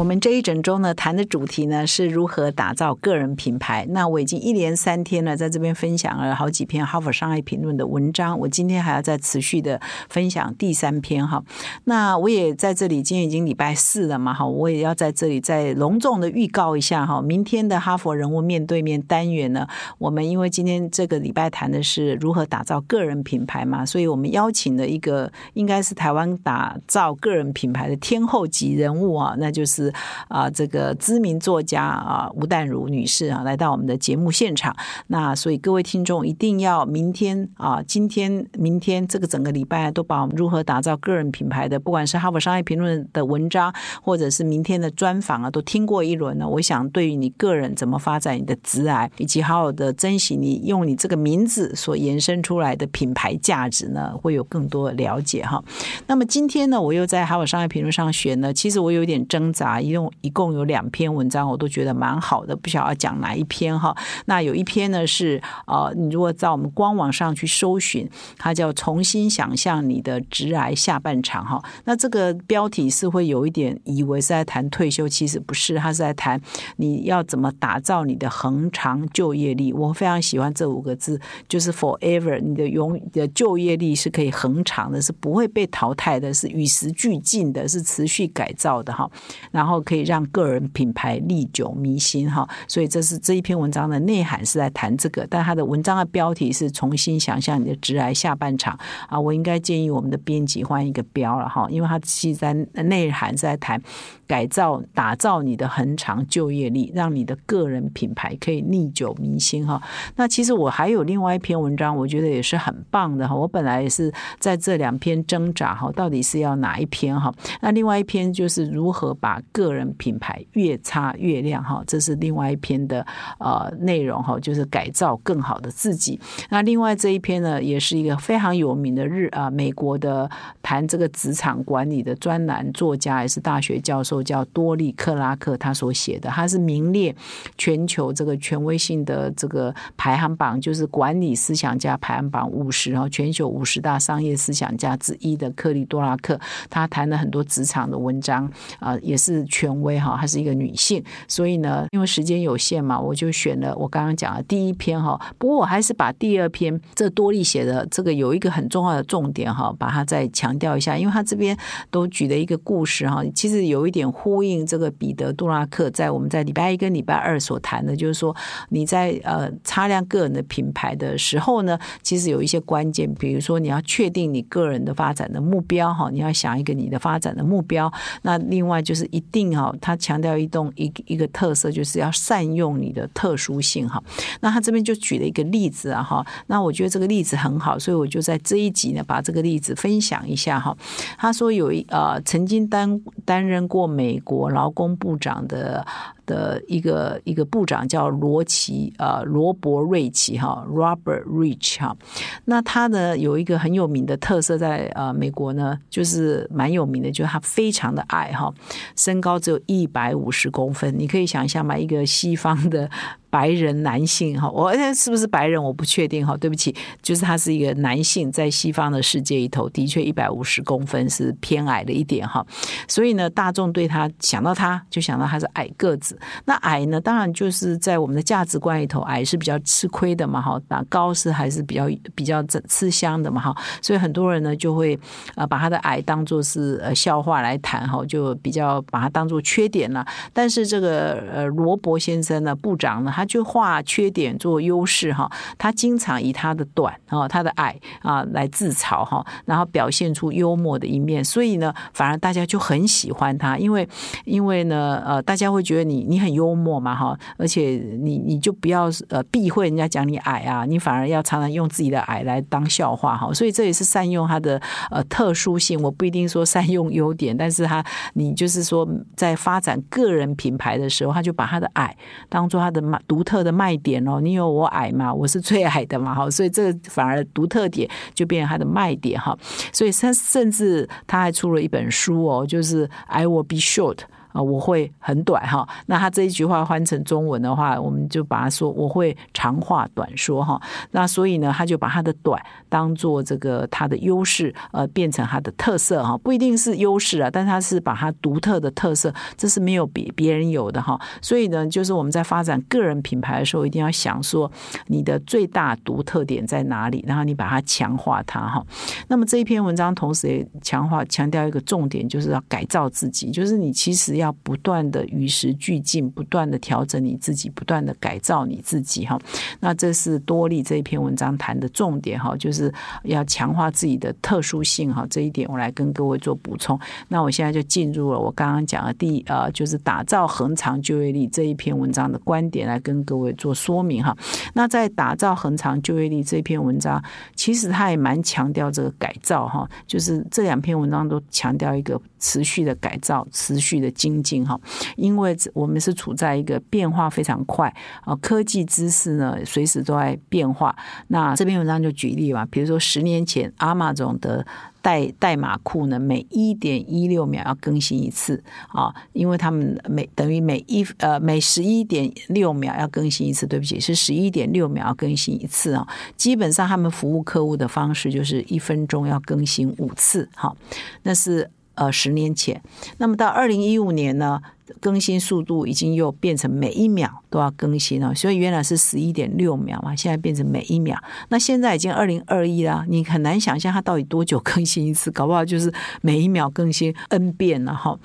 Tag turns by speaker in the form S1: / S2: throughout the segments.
S1: 我们这一整周呢，谈的主题呢是如何打造个人品牌。那我已经一连三天呢，在这边分享了好几篇《哈佛商业评论》的文章。我今天还要再持续的分享第三篇哈。那我也在这里，今天已经礼拜四了嘛，哈，我也要在这里再隆重的预告一下哈，明天的哈佛人物面对面单元呢，我们因为今天这个礼拜谈的是如何打造个人品牌嘛，所以我们邀请了一个应该是台湾打造个人品牌的天后级人物啊，那就是。啊，这个知名作家啊，吴淡如女士啊，来到我们的节目现场。那所以各位听众一定要明天啊，今天、明天这个整个礼拜都把我们如何打造个人品牌的，不管是哈佛商业评论的文章，或者是明天的专访啊，都听过一轮了。我想对于你个人怎么发展你的职癌，以及好好的珍惜你用你这个名字所延伸出来的品牌价值呢，会有更多了解哈。那么今天呢，我又在哈佛商业评论上选呢，其实我有点挣扎。啊一共一共有两篇文章，我都觉得蛮好的，不晓得讲哪一篇哈。那有一篇呢是呃，你如果在我们官网上去搜寻，它叫“重新想象你的直癌下半场”哈。那这个标题是会有一点以为是在谈退休，其实不是，它是在谈你要怎么打造你的恒长就业力。我非常喜欢这五个字，就是 “forever”，你的永的就业力是可以恒长的，是不会被淘汰的，是与时俱进的，是持续改造的哈。那。然后可以让个人品牌历久弥新哈，所以这是这一篇文章的内涵是在谈这个，但它的文章的标题是重新想象你的直癌下半场啊，我应该建议我们的编辑换一个标了哈，因为它其实在内涵是在谈改造、打造你的恒长就业力，让你的个人品牌可以历久弥新哈。那其实我还有另外一篇文章，我觉得也是很棒的哈。我本来也是在这两篇挣扎哈，到底是要哪一篇哈？那另外一篇就是如何把个人品牌越擦越亮哈，这是另外一篇的呃内容哈，就是改造更好的自己。那另外这一篇呢，也是一个非常有名的日啊美国的谈这个职场管理的专栏作家，也是大学教授，叫多利克拉克，他所写的，他是名列全球这个权威性的这个排行榜，就是管理思想家排行榜五十，然后全球五十大商业思想家之一的克利多拉克，他谈了很多职场的文章啊，也是。权威哈，她是一个女性，所以呢，因为时间有限嘛，我就选了我刚刚讲的第一篇哈。不过我还是把第二篇这多利写的这个有一个很重要的重点哈，把它再强调一下，因为他这边都举了一个故事哈，其实有一点呼应这个彼得·杜拉克在我们在礼拜一跟礼拜二所谈的，就是说你在呃擦亮个人的品牌的时候呢，其实有一些关键，比如说你要确定你个人的发展的目标哈，你要想一个你的发展的目标，那另外就是一定。哈，他强调一动一一个特色，就是要善用你的特殊性哈。那他这边就举了一个例子啊哈。那我觉得这个例子很好，所以我就在这一集呢把这个例子分享一下哈。他说有一呃曾经担担任过美国劳工部长的。的一个一个部长叫罗奇呃罗伯瑞奇哈 Robert Rich 哈，那他呢有一个很有名的特色在呃美国呢就是蛮有名的，就是他非常的矮哈，身高只有一百五十公分，你可以想象嘛，一个西方的。白人男性哈，我是不是白人我不确定哈，对不起，就是他是一个男性，在西方的世界里头，的确一百五十公分是偏矮的一点哈，所以呢，大众对他想到他就想到他是矮个子。那矮呢，当然就是在我们的价值观里头，矮是比较吃亏的嘛哈，那高是还是比较比较吃香的嘛哈，所以很多人呢就会呃把他的矮当做是呃笑话来谈哈，就比较把它当做缺点了。但是这个呃罗伯先生呢，部长呢。他就化缺点做优势哈，他经常以他的短啊、他的矮啊来自嘲哈，然后表现出幽默的一面，所以呢，反而大家就很喜欢他，因为因为呢，呃，大家会觉得你你很幽默嘛哈，而且你你就不要呃避讳人家讲你矮啊，你反而要常常用自己的矮来当笑话哈，所以这也是善用他的呃特殊性，我不一定说善用优点，但是他你就是说在发展个人品牌的时候，他就把他的矮当做他的独特的卖点哦。你有我矮嘛，我是最矮的嘛，哈，所以这个反而独特点就变成它的卖点哈。所以他甚至他还出了一本书哦，就是 I will be short。啊，我会很短哈。那他这一句话换成中文的话，我们就把它说我会长话短说哈。那所以呢，他就把他的短当做这个他的优势，呃，变成他的特色哈。不一定是优势啊，但他是把他独特的特色，这是没有比别人有的哈。所以呢，就是我们在发展个人品牌的时候，一定要想说你的最大独特点在哪里，然后你把它强化它哈。那么这一篇文章同时也强化强调一个重点，就是要改造自己，就是你其实。要不断的与时俱进，不断的调整你自己，不断的改造你自己哈。那这是多利这一篇文章谈的重点哈，就是要强化自己的特殊性哈。这一点我来跟各位做补充。那我现在就进入了我刚刚讲的第呃，就是打造恒长就业力这一篇文章的观点来跟各位做说明哈。那在打造恒长就业力这篇文章，其实他也蛮强调这个改造哈，就是这两篇文章都强调一个持续的改造，持续的进。精哈，因为我们是处在一个变化非常快啊，科技知识呢随时都在变化。那这篇文章就举例吧，比如说十年前阿玛总的代代码库呢，每一点一六秒要更新一次啊，因为他们每等于每一呃每十一点六秒要更新一次，对不起，是十一点六秒要更新一次啊。基本上他们服务客户的方式就是一分钟要更新五次，哈，那是。呃，十年前，那么到二零一五年呢，更新速度已经又变成每一秒都要更新了，所以原来是十一点六秒嘛，现在变成每一秒。那现在已经二零二一了，你很难想象它到底多久更新一次，搞不好就是每一秒更新 n 遍了哈。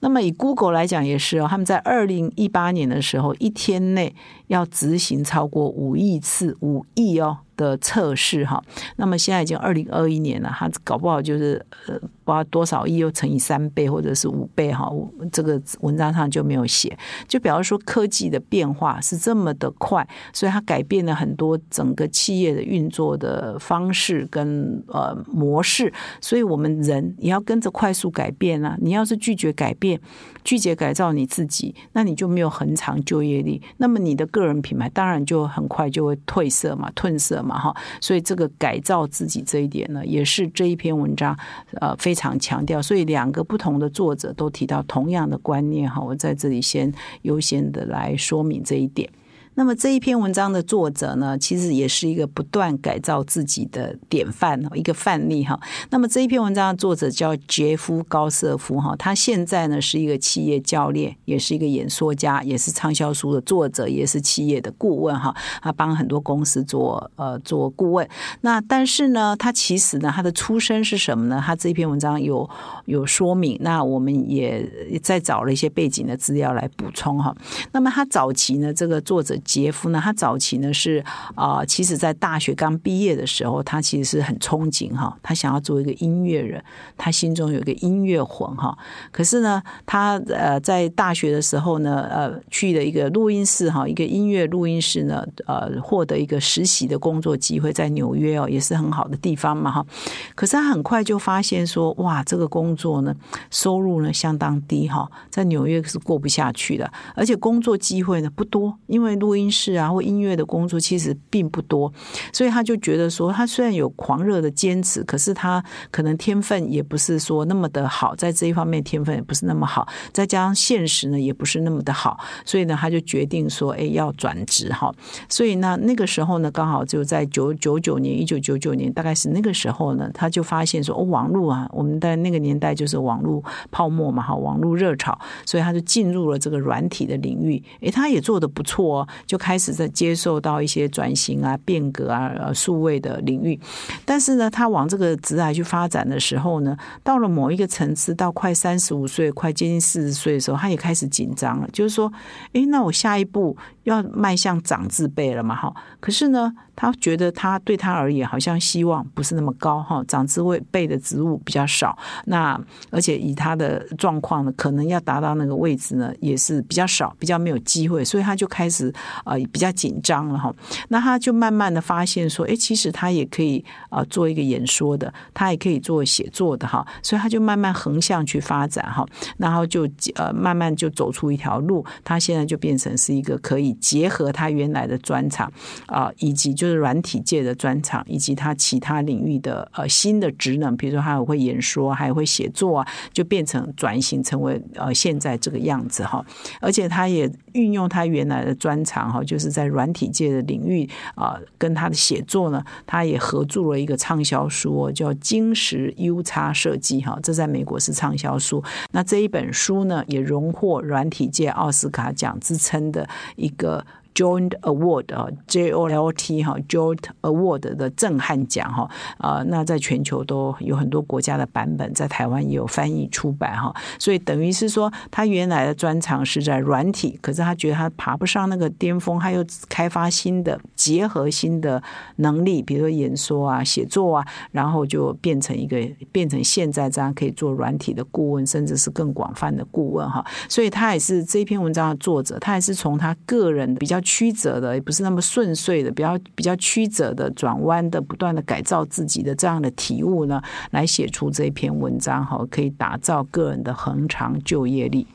S1: 那么以 Google 来讲也是哦，他们在二零一八年的时候，一天内要执行超过五亿次，五亿哦。的测试哈，那么现在已经二零二一年了，它搞不好就是呃，不知道多少亿又乘以三倍或者是五倍哈，这个文章上就没有写，就比方说科技的变化是这么的快，所以它改变了很多整个企业的运作的方式跟呃模式，所以我们人也要跟着快速改变啊，你要是拒绝改变，拒绝改造你自己，那你就没有很长就业力，那么你的个人品牌当然就很快就会褪色嘛，褪色。嘛哈，所以这个改造自己这一点呢，也是这一篇文章呃非常强调。所以两个不同的作者都提到同样的观念哈，我在这里先优先的来说明这一点。那么这一篇文章的作者呢，其实也是一个不断改造自己的典范一个范例哈。那么这一篇文章的作者叫杰夫高瑟夫哈，他现在呢是一个企业教练，也是一个演说家，也是畅销书的作者，也是企业的顾问哈。他帮很多公司做呃做顾问。那但是呢，他其实呢，他的出身是什么呢？他这一篇文章有有说明。那我们也再找了一些背景的资料来补充哈。那么他早期呢，这个作者。杰夫呢？他早期呢是啊，其实，在大学刚毕业的时候，他其实是很憧憬哈，他想要做一个音乐人，他心中有一个音乐魂哈。可是呢，他呃，在大学的时候呢，呃，去了一个录音室哈，一个音乐录音室呢，呃，获得一个实习的工作机会，在纽约哦，也是很好的地方嘛哈。可是他很快就发现说，哇，这个工作呢，收入呢相当低哈，在纽约是过不下去的，而且工作机会呢不多，因为录录音室啊，或音乐的工作其实并不多，所以他就觉得说，他虽然有狂热的坚持，可是他可能天分也不是说那么的好，在这一方面天分也不是那么好，再加上现实呢也不是那么的好，所以呢，他就决定说，哎，要转职哈。所以呢，那个时候呢，刚好就在九九九年，一九九九年，大概是那个时候呢，他就发现说，哦，网络啊，我们在那个年代就是网络泡沫嘛，哈，网络热潮，所以他就进入了这个软体的领域，哎，他也做的不错哦。就开始在接受到一些转型啊、变革啊、数位的领域，但是呢，他往这个职来去发展的时候呢，到了某一个层次，到快三十五岁、快接近四十岁的时候，他也开始紧张了，就是说，哎，那我下一步要迈向长字辈了嘛？哈，可是呢。他觉得他对他而言好像希望不是那么高哈，长字位背的职务比较少，那而且以他的状况呢，可能要达到那个位置呢也是比较少，比较没有机会，所以他就开始呃比较紧张了哈。那他就慢慢的发现说，哎，其实他也可以啊做一个演说的，他也可以做写作的哈。所以他就慢慢横向去发展哈，然后就呃慢慢就走出一条路。他现在就变成是一个可以结合他原来的专长啊，以及就是软体界的专长，以及他其他领域的呃新的职能，比如说他也会演说，还会写作啊，就变成转型成为呃现在这个样子哈。而且他也运用他原来的专长哈，就是在软体界的领域啊，跟他的写作呢，他也合著了一个畅销书，叫《金石 U 叉设计》哈，这在美国是畅销书。那这一本书呢，也荣获软体界奥斯卡奖之称的一个。Joint Award 啊，J O L T 哈，Joint Award 的震撼奖哈啊，那在全球都有很多国家的版本，在台湾也有翻译出版哈，所以等于是说，他原来的专长是在软体，可是他觉得他爬不上那个巅峰，他又开发新的结合新的能力，比如说演说啊、写作啊，然后就变成一个变成现在这样可以做软体的顾问，甚至是更广泛的顾问哈，所以他也是这篇文章的作者，他也是从他个人比较。曲折的，也不是那么顺遂的，比较比较曲折的转弯的，不断的改造自己的这样的体悟呢，来写出这篇文章哈，可以打造个人的恒长就业力。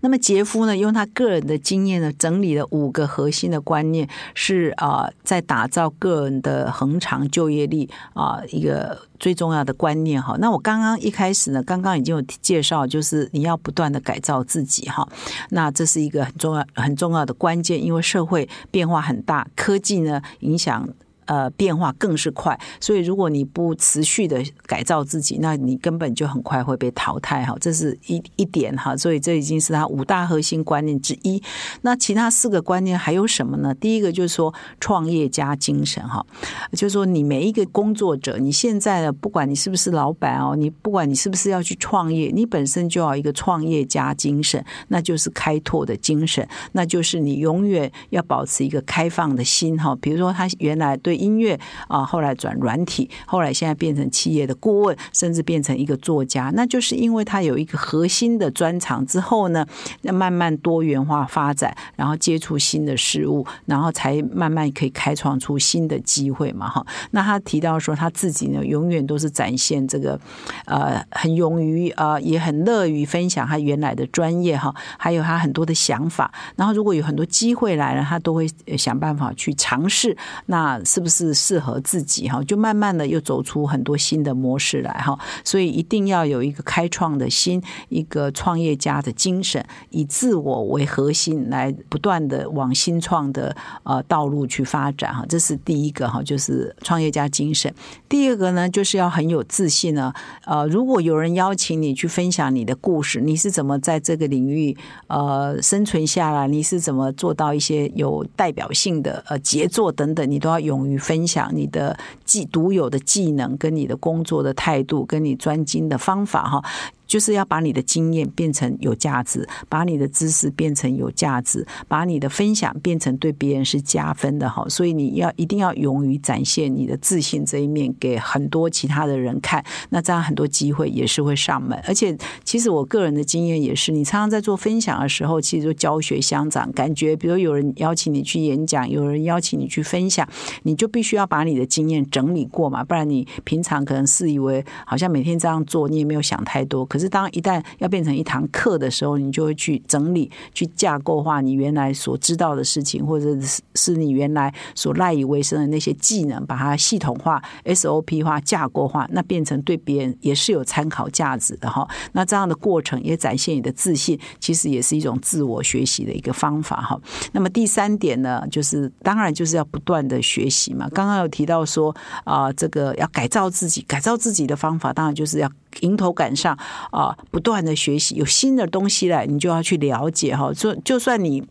S1: 那么杰夫呢，用他个人的经验呢，整理了五个核心的观念，是啊，在打造个人的恒长就业力啊，一个最重要的观念哈。那我刚刚一开始呢，刚刚已经有介绍，就是你要不断的改造自己哈。那这是一个很重要很重要的关键，因为社会变化很大，科技呢影响。呃，变化更是快，所以如果你不持续的改造自己，那你根本就很快会被淘汰哈。这是一一点哈，所以这已经是他五大核心观念之一。那其他四个观念还有什么呢？第一个就是说创业家精神哈，就是说你每一个工作者，你现在的不管你是不是老板哦，你不管你是不是要去创业，你本身就要一个创业家精神，那就是开拓的精神，那就是你永远要保持一个开放的心哈。比如说他原来对。音乐啊，后来转软体，后来现在变成企业的顾问，甚至变成一个作家，那就是因为他有一个核心的专长之后呢，要慢慢多元化发展，然后接触新的事物，然后才慢慢可以开创出新的机会嘛，哈。那他提到说，他自己呢，永远都是展现这个呃，很勇于啊，也很乐于分享他原来的专业哈，还有他很多的想法。然后如果有很多机会来了，他都会想办法去尝试。那是是不是？适合自己哈，就慢慢的又走出很多新的模式来哈，所以一定要有一个开创的心，一个创业家的精神，以自我为核心来不断的往新创的呃道路去发展哈，这是第一个哈，就是创业家精神。第二个呢，就是要很有自信呢。呃，如果有人邀请你去分享你的故事，你是怎么在这个领域呃生存下来？你是怎么做到一些有代表性的呃杰作等等？你都要勇于。分享你的技独有的技能，跟你的工作的态度，跟你专精的方法，哈。就是要把你的经验变成有价值，把你的知识变成有价值，把你的分享变成对别人是加分的哈。所以你要一定要勇于展现你的自信这一面给很多其他的人看，那这样很多机会也是会上门。而且其实我个人的经验也是，你常常在做分享的时候，其实就教学相长，感觉比如有人邀请你去演讲，有人邀请你去分享，你就必须要把你的经验整理过嘛，不然你平常可能是以为好像每天这样做，你也没有想太多，可是当一旦要变成一堂课的时候，你就会去整理、去架构化你原来所知道的事情，或者是是你原来所赖以为生的那些技能，把它系统化、SOP 化、架构化，那变成对别人也是有参考价值的哈。那这样的过程也展现你的自信，其实也是一种自我学习的一个方法哈。那么第三点呢，就是当然就是要不断的学习嘛。刚刚有提到说啊，这个要改造自己，改造自己的方法，当然就是要。迎头赶上啊，不断的学习，有新的东西来，你就要去了解哈。就就算你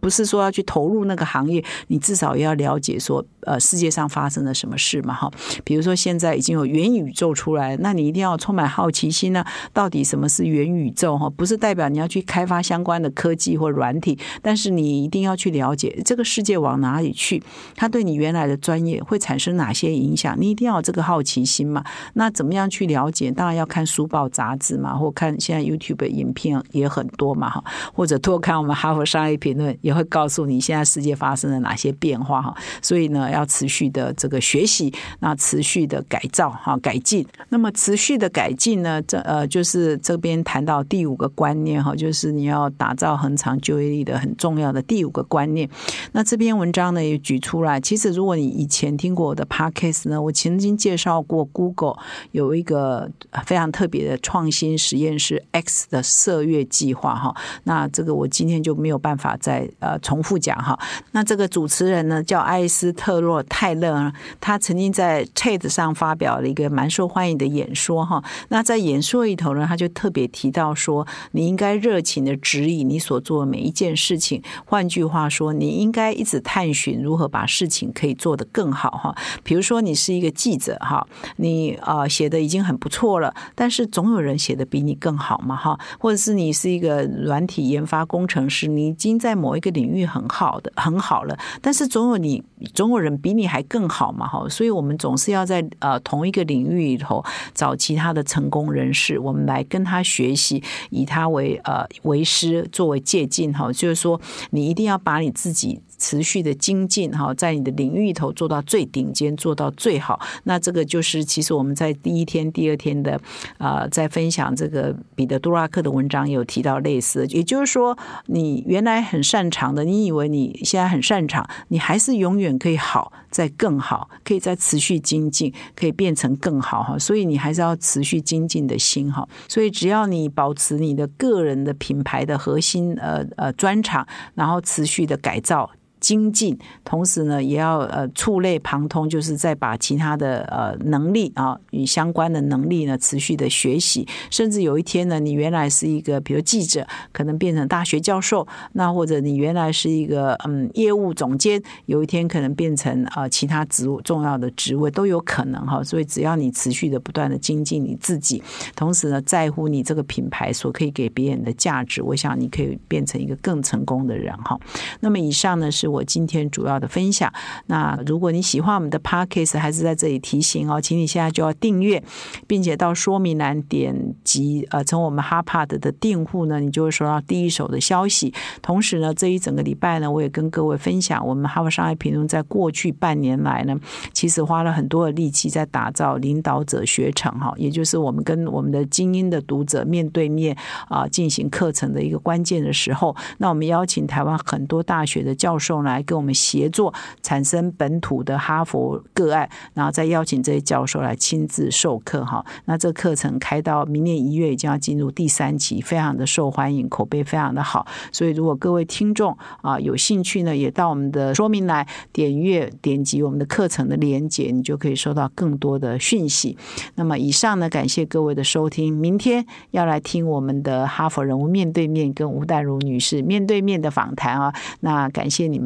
S1: 不是说要去投入那个行业，你至少也要了解说呃世界上发生了什么事嘛哈。比如说现在已经有元宇宙出来，那你一定要充满好奇心呢。到底什么是元宇宙哈？不是代表你要去开发相关的科技或软体，但是你一定要去了解这个世界往哪里去，它对你原来的专业会产生哪些影响？你一定要有这个好奇心嘛。那怎么样去了解？当然要看书报杂志嘛，或看现在 YouTube 的影片也很多嘛哈，或者多看我们哈佛商业评论，也会告诉你现在世界发生了哪些变化哈。所以呢，要持续的这个学习，那持续的改造哈改进。那么持续的改进呢，这呃就是这边谈到第五个观念哈，就是你要打造恒长就业力的很重要的第五个观念。那这篇文章呢也举出来，其实如果你以前听过我的 Podcast 呢，我曾经介绍过 Google 有一个常特别的创新实验室 X 的射月计划哈。那这个我今天就没有办法再呃重复讲哈。那这个主持人呢叫艾斯特洛泰勒，他曾经在 TED 上发表了一个蛮受欢迎的演说哈。那在演说里头呢，他就特别提到说，你应该热情的指引你所做的每一件事情。换句话说，你应该一直探寻如何把事情可以做得更好哈。比如说，你是一个记者哈，你啊写的已经很不错了，但是总有人写的比你更好嘛哈。或者是你是一个软体研发工程师，你已经在某一个领域很好的很好了，但是总有你总有人比你还更好嘛哈。所以我们总是要在呃同一个领域里头找其他的成功人士，我们来跟他学习，以他为呃为师，作为借鉴哈。就是说，你一定要把你自己。持续的精进哈，在你的领域里头做到最顶尖，做到最好。那这个就是其实我们在第一天、第二天的啊，在分享这个彼得·杜拉克的文章有提到类似。也就是说，你原来很擅长的，你以为你现在很擅长，你还是永远可以好，再更好，可以再持续精进，可以变成更好哈。所以你还是要持续精进的心哈。所以只要你保持你的个人的品牌的核心呃呃专长，然后持续的改造。精进，同时呢，也要呃触类旁通，就是再把其他的呃能力啊与相关的能力呢持续的学习，甚至有一天呢，你原来是一个比如记者，可能变成大学教授，那或者你原来是一个嗯业务总监，有一天可能变成啊其他职务重要的职位都有可能哈。所以只要你持续的不断的精进你自己，同时呢在乎你这个品牌所可以给别人的价值，我想你可以变成一个更成功的人哈。那么以上呢是。我我今天主要的分享。那如果你喜欢我们的 podcast，还是在这里提醒哦，请你现在就要订阅，并且到说明栏点击呃，从我们 Harpad 的订户呢，你就会收到第一手的消息。同时呢，这一整个礼拜呢，我也跟各位分享，我们哈佛商业评论在过去半年来呢，其实花了很多的力气在打造领导者学程哈，也就是我们跟我们的精英的读者面对面啊进行课程的一个关键的时候。那我们邀请台湾很多大学的教授。来跟我们协作产生本土的哈佛个案，然后再邀请这些教授来亲自授课哈。那这课程开到明年一月，已经要进入第三期，非常的受欢迎，口碑非常的好。所以如果各位听众啊有兴趣呢，也到我们的说明来点阅点击我们的课程的连接，你就可以收到更多的讯息。那么以上呢，感谢各位的收听。明天要来听我们的哈佛人物面对面跟吴淡如女士面对面的访谈啊。那感谢你们